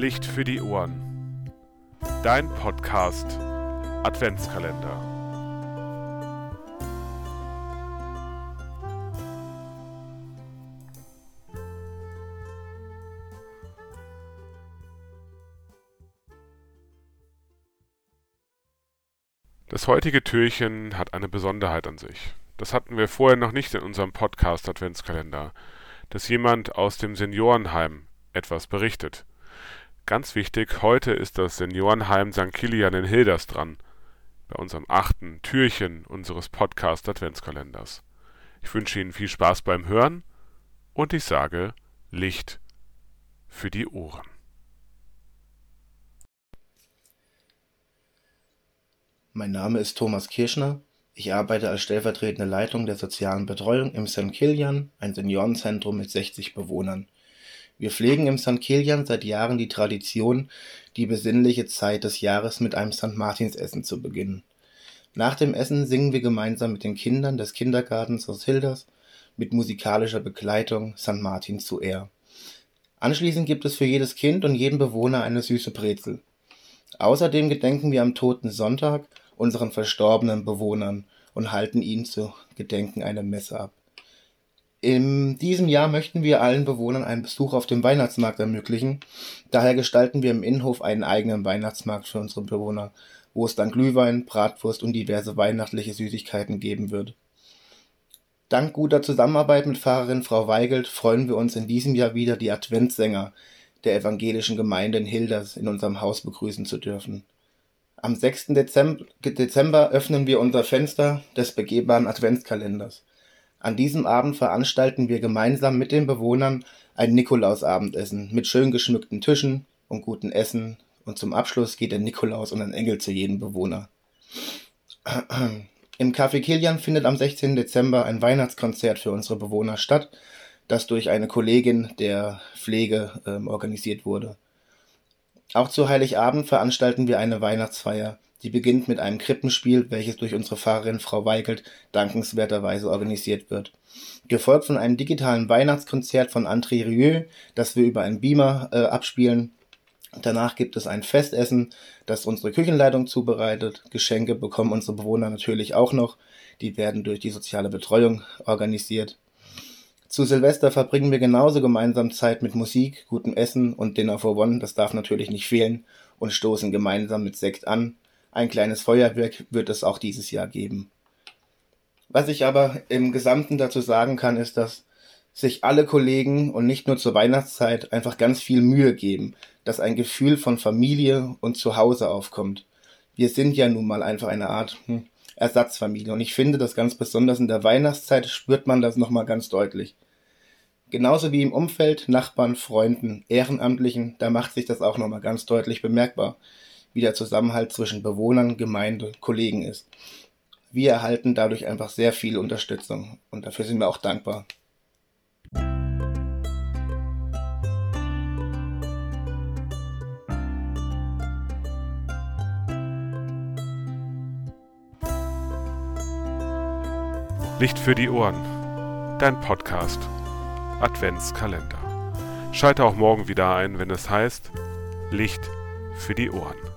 Licht für die Ohren. Dein Podcast Adventskalender. Das heutige Türchen hat eine Besonderheit an sich. Das hatten wir vorher noch nicht in unserem Podcast Adventskalender, dass jemand aus dem Seniorenheim etwas berichtet. Ganz wichtig, heute ist das Seniorenheim St. Kilian in Hilders dran, bei unserem achten Türchen unseres Podcast Adventskalenders. Ich wünsche Ihnen viel Spaß beim Hören und ich sage Licht für die Ohren. Mein Name ist Thomas Kirschner. Ich arbeite als stellvertretende Leitung der sozialen Betreuung im St. Kilian, ein Seniorenzentrum mit 60 Bewohnern. Wir pflegen im St. Kilian seit Jahren die Tradition, die besinnliche Zeit des Jahres mit einem St. Martinsessen zu beginnen. Nach dem Essen singen wir gemeinsam mit den Kindern des Kindergartens aus Hilders mit musikalischer Begleitung St. Martin zu Ehr. Anschließend gibt es für jedes Kind und jeden Bewohner eine süße Brezel. Außerdem gedenken wir am Toten Sonntag unseren verstorbenen Bewohnern und halten ihnen zu Gedenken eine Messe ab. In diesem Jahr möchten wir allen Bewohnern einen Besuch auf dem Weihnachtsmarkt ermöglichen. Daher gestalten wir im Innenhof einen eigenen Weihnachtsmarkt für unsere Bewohner, wo es dann Glühwein, Bratwurst und diverse weihnachtliche Süßigkeiten geben wird. Dank guter Zusammenarbeit mit Pfarrerin Frau Weigelt freuen wir uns in diesem Jahr wieder die Adventssänger der evangelischen Gemeinde in Hilders in unserem Haus begrüßen zu dürfen. Am 6. Dezember öffnen wir unser Fenster des begehbaren Adventskalenders. An diesem Abend veranstalten wir gemeinsam mit den Bewohnern ein Nikolausabendessen mit schön geschmückten Tischen und gutem Essen und zum Abschluss geht der Nikolaus und ein Engel zu jedem Bewohner. Im Café Kilian findet am 16. Dezember ein Weihnachtskonzert für unsere Bewohner statt, das durch eine Kollegin der Pflege äh, organisiert wurde. Auch zu Heiligabend veranstalten wir eine Weihnachtsfeier die beginnt mit einem Krippenspiel, welches durch unsere Fahrerin Frau Weigelt dankenswerterweise organisiert wird. Gefolgt von einem digitalen Weihnachtskonzert von André Rieu, das wir über einen Beamer äh, abspielen. Danach gibt es ein Festessen, das unsere Küchenleitung zubereitet. Geschenke bekommen unsere Bewohner natürlich auch noch. Die werden durch die soziale Betreuung organisiert. Zu Silvester verbringen wir genauso gemeinsam Zeit mit Musik, gutem Essen und Dinner for One, das darf natürlich nicht fehlen, und stoßen gemeinsam mit Sekt an ein kleines Feuerwerk wird es auch dieses Jahr geben. Was ich aber im Gesamten dazu sagen kann, ist, dass sich alle Kollegen und nicht nur zur Weihnachtszeit einfach ganz viel Mühe geben, dass ein Gefühl von Familie und Zuhause aufkommt. Wir sind ja nun mal einfach eine Art hm, Ersatzfamilie und ich finde, dass ganz besonders in der Weihnachtszeit spürt man das nochmal ganz deutlich. Genauso wie im Umfeld, Nachbarn, Freunden, Ehrenamtlichen, da macht sich das auch nochmal ganz deutlich bemerkbar wie der Zusammenhalt zwischen Bewohnern, Gemeinde, Kollegen ist. Wir erhalten dadurch einfach sehr viel Unterstützung und dafür sind wir auch dankbar. Licht für die Ohren. Dein Podcast. Adventskalender. Schalte auch morgen wieder ein, wenn es heißt Licht für die Ohren.